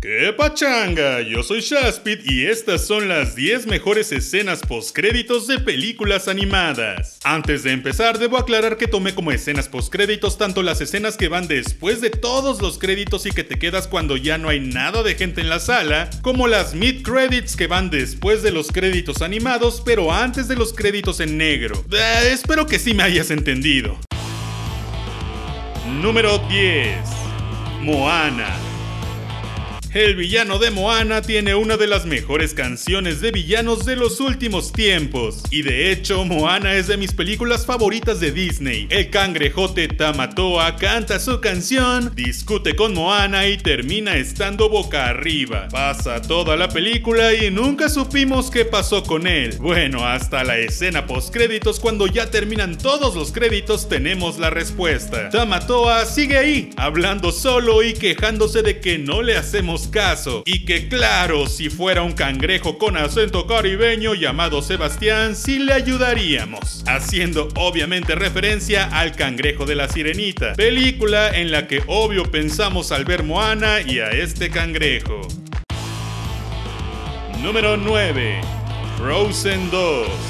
¡Qué pachanga! Yo soy Shaspit y estas son las 10 mejores escenas postcréditos de películas animadas. Antes de empezar, debo aclarar que tomé como escenas postcréditos tanto las escenas que van después de todos los créditos y que te quedas cuando ya no hay nada de gente en la sala, como las mid credits que van después de los créditos animados pero antes de los créditos en negro. Eh, espero que sí me hayas entendido. Número 10. Moana. El villano de Moana tiene una de las mejores canciones de villanos de los últimos tiempos. Y de hecho, Moana es de mis películas favoritas de Disney. El cangrejote Tamatoa canta su canción, discute con Moana y termina estando boca arriba. Pasa toda la película y nunca supimos qué pasó con él. Bueno, hasta la escena post créditos cuando ya terminan todos los créditos tenemos la respuesta. Tamatoa sigue ahí, hablando solo y quejándose de que no le hacemos caso. Y que claro, si fuera un cangrejo con acento caribeño llamado Sebastián, sí le ayudaríamos. Haciendo obviamente referencia al cangrejo de la sirenita, película en la que obvio pensamos al ver Moana y a este cangrejo. Número 9. Frozen 2.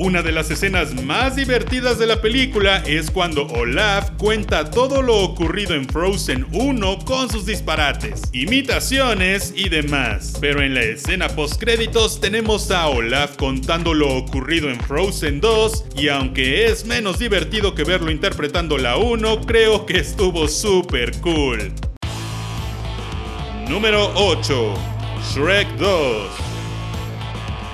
Una de las escenas más divertidas de la película es cuando Olaf cuenta todo lo ocurrido en Frozen 1 con sus disparates, imitaciones y demás. Pero en la escena post créditos tenemos a Olaf contando lo ocurrido en Frozen 2 y aunque es menos divertido que verlo interpretando la 1, creo que estuvo súper cool. Número 8. Shrek 2.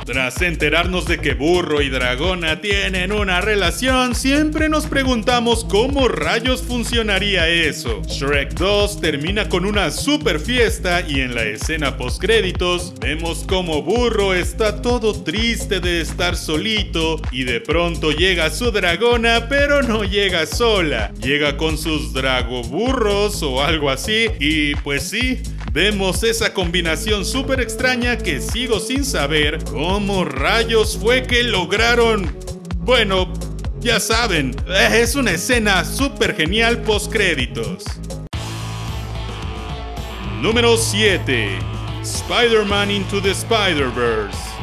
Tras enterarnos de que Burro y Dragona tienen una relación, siempre nos preguntamos cómo rayos funcionaría eso. Shrek 2 termina con una super fiesta y en la escena post créditos vemos como Burro está todo triste de estar solito y de pronto llega su dragona, pero no llega sola, llega con sus dragoburros o algo así y pues sí, vemos esa combinación súper extraña que sigo sin saber cómo rayos fue que lograron... Bueno, ya saben, es una escena súper genial post créditos. Número 7. Spider-Man Into the Spider-Verse.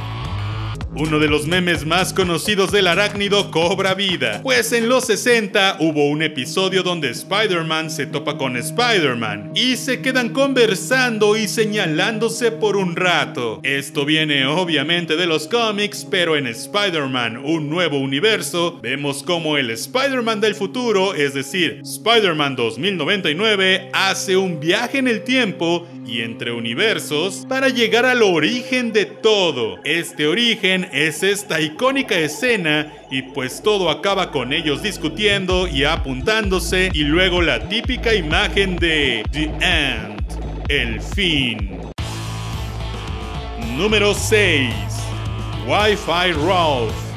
Uno de los memes más conocidos del arácnido cobra vida, pues en los 60 hubo un episodio donde Spider-Man se topa con Spider-Man y se quedan conversando y señalándose por un rato. Esto viene obviamente de los cómics, pero en Spider-Man, un nuevo universo, vemos como el Spider-Man del futuro, es decir, Spider-Man 2099, hace un viaje en el tiempo y entre universos para llegar al origen de todo. Este origen es esta icónica escena y pues todo acaba con ellos discutiendo y apuntándose y luego la típica imagen de The End, el fin. Número 6. Wi-Fi Ralph.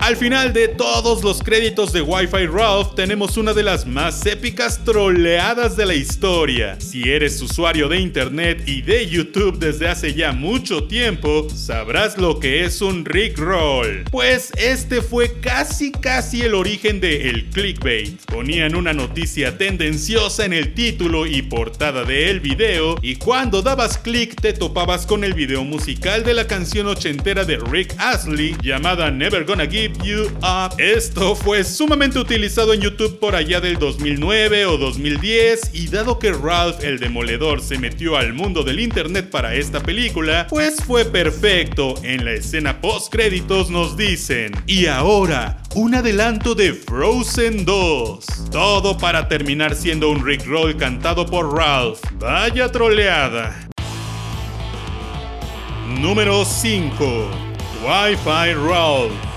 Al final de todos los créditos de Wi-Fi Ralph tenemos una de las más épicas troleadas de la historia. Si eres usuario de internet y de YouTube desde hace ya mucho tiempo, sabrás lo que es un Rickroll. Pues este fue casi casi el origen de el clickbait. Ponían una noticia tendenciosa en el título y portada del video y cuando dabas clic te topabas con el video musical de la canción ochentera de Rick Astley llamada Never Gonna Give Esto fue sumamente utilizado en YouTube por allá del 2009 o 2010 y dado que Ralph el Demoledor se metió al mundo del internet para esta película, pues fue perfecto. En la escena post créditos nos dicen, y ahora, un adelanto de Frozen 2. Todo para terminar siendo un Rickroll cantado por Ralph. Vaya troleada. Número 5. Wi-Fi Ralph.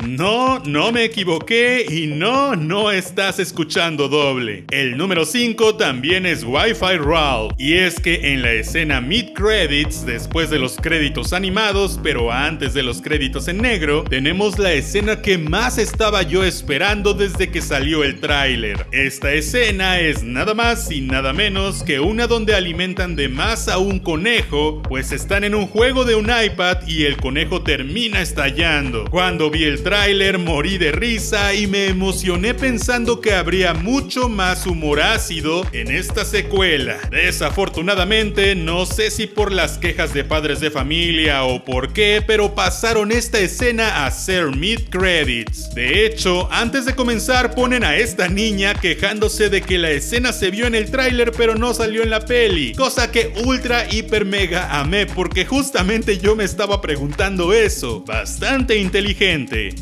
No, no me equivoqué y no, no estás escuchando doble. El número 5 también es Wi-Fi Ralph. Y es que en la escena mid credits, después de los créditos animados, pero antes de los créditos en negro, tenemos la escena que más estaba yo esperando desde que salió el tráiler. Esta escena es nada más y nada menos que una donde alimentan de más a un conejo, pues están en un juego de un iPad y el conejo termina estallando. Cuando vi el tráiler, tráiler morí de risa y me emocioné pensando que habría mucho más humor ácido en esta secuela. Desafortunadamente, no sé si por las quejas de padres de familia o por qué, pero pasaron esta escena a ser mid credits. De hecho, antes de comenzar ponen a esta niña quejándose de que la escena se vio en el tráiler pero no salió en la peli, cosa que ultra hiper mega amé porque justamente yo me estaba preguntando eso. Bastante inteligente.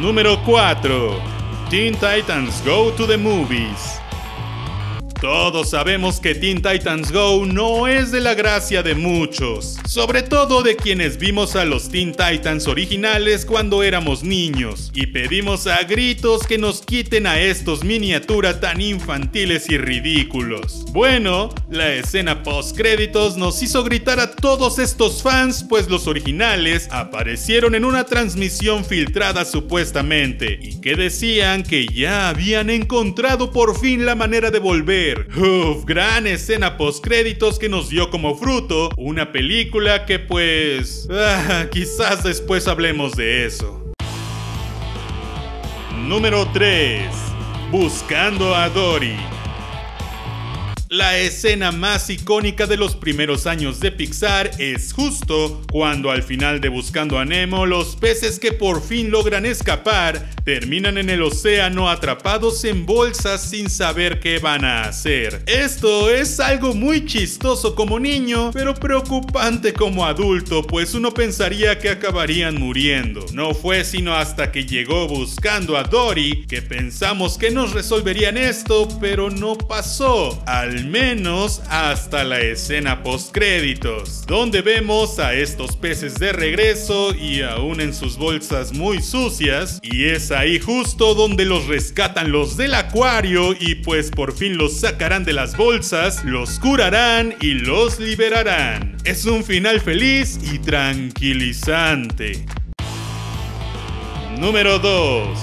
Número 4. Teen Titans Go to the Movies. Todos sabemos que Teen Titans Go no es de la gracia de muchos, sobre todo de quienes vimos a los Teen Titans originales cuando éramos niños y pedimos a gritos que nos quiten a estos miniaturas tan infantiles y ridículos. Bueno, la escena post créditos nos hizo gritar a todos estos fans pues los originales aparecieron en una transmisión filtrada supuestamente y que decían que ya habían encontrado por fin la manera de volver Uf, gran escena post créditos que nos dio como fruto una película que pues... Ah, quizás después hablemos de eso. Número 3. Buscando a Dory. La escena más icónica de los primeros años de Pixar es justo cuando al final de Buscando a Nemo los peces que por fin logran escapar terminan en el océano atrapados en bolsas sin saber qué van a hacer. Esto es algo muy chistoso como niño, pero preocupante como adulto, pues uno pensaría que acabarían muriendo. No fue sino hasta que llegó Buscando a Dory que pensamos que nos resolverían esto, pero no pasó. Al menos hasta la escena post créditos, donde vemos a estos peces de regreso y aún en sus bolsas muy sucias, y es ahí justo donde los rescatan los del acuario y pues por fin los sacarán de las bolsas, los curarán y los liberarán. Es un final feliz y tranquilizante. Número 2.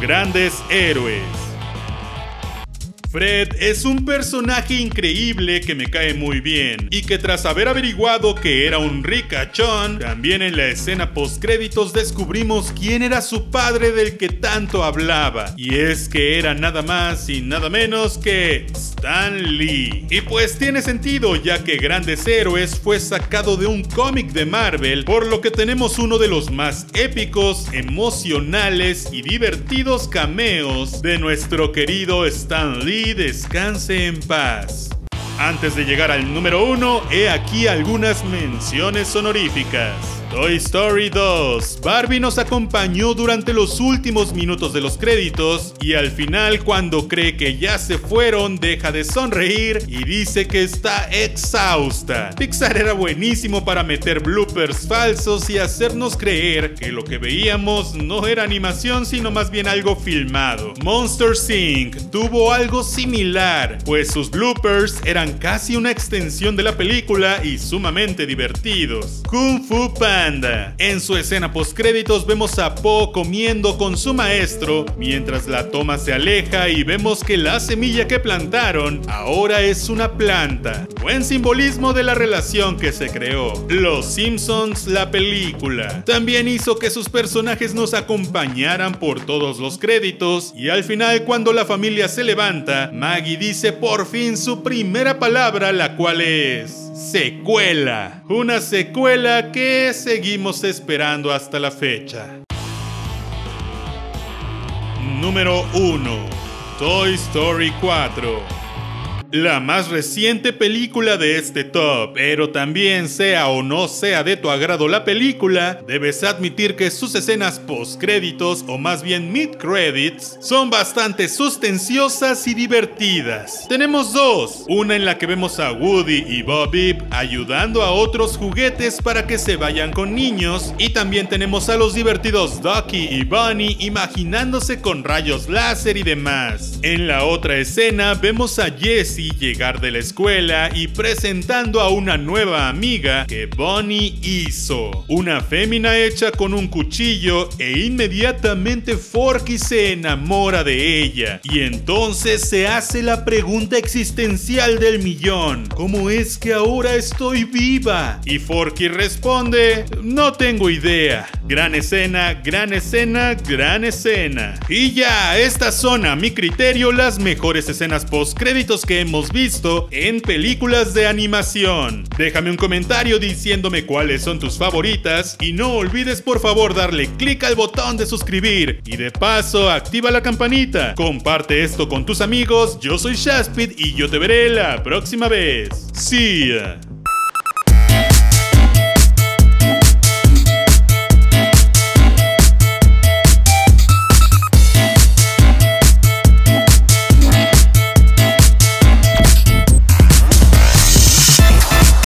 Grandes héroes. Fred es un personaje increíble que me cae muy bien y que tras haber averiguado que era un ricachón, también en la escena post créditos descubrimos quién era su padre del que tanto hablaba y es que era nada más y nada menos que Stan Lee. Y pues tiene sentido ya que Grandes Héroes fue sacado de un cómic de Marvel, por lo que tenemos uno de los más épicos, emocionales y divertidos cameos de nuestro querido Stan Lee descanse en paz. Antes de llegar al número 1, he aquí algunas menciones honoríficas. Toy Story 2. Barbie nos acompañó durante los últimos minutos de los créditos y al final cuando cree que ya se fueron deja de sonreír y dice que está exhausta. Pixar era buenísimo para meter bloopers falsos y hacernos creer que lo que veíamos no era animación sino más bien algo filmado. Monster Inc. tuvo algo similar, pues sus bloopers eran casi una extensión de la película y sumamente divertidos. Kung Fu Panda en su escena postcréditos vemos a Po comiendo con su maestro mientras la toma se aleja y vemos que la semilla que plantaron ahora es una planta. Buen simbolismo de la relación que se creó. Los Simpsons, la película, también hizo que sus personajes nos acompañaran por todos los créditos y al final cuando la familia se levanta, Maggie dice por fin su primera palabra, la cual es secuela. Una secuela que seguimos esperando hasta la fecha. Número 1. Toy Story 4 la más reciente película de este top, pero también sea o no sea de tu agrado la película, debes admitir que sus escenas post créditos o más bien mid credits son bastante sustanciosas y divertidas. Tenemos dos, una en la que vemos a Woody y Bob ayudando a otros juguetes para que se vayan con niños y también tenemos a los divertidos Ducky y Bunny imaginándose con rayos láser y demás. En la otra escena vemos a Jesse Llegar de la escuela y presentando a una nueva amiga que Bonnie hizo. Una fémina hecha con un cuchillo e inmediatamente Forky se enamora de ella. Y entonces se hace la pregunta existencial del millón. ¿Cómo es que ahora estoy viva? Y Forky responde, no tengo idea. Gran escena, gran escena, gran escena. Y ya, estas son a mi criterio las mejores escenas post créditos que hemos visto en películas de animación. Déjame un comentario diciéndome cuáles son tus favoritas y no olvides por favor darle clic al botón de suscribir y de paso activa la campanita. Comparte esto con tus amigos, yo soy Shaspid y yo te veré la próxima vez. See.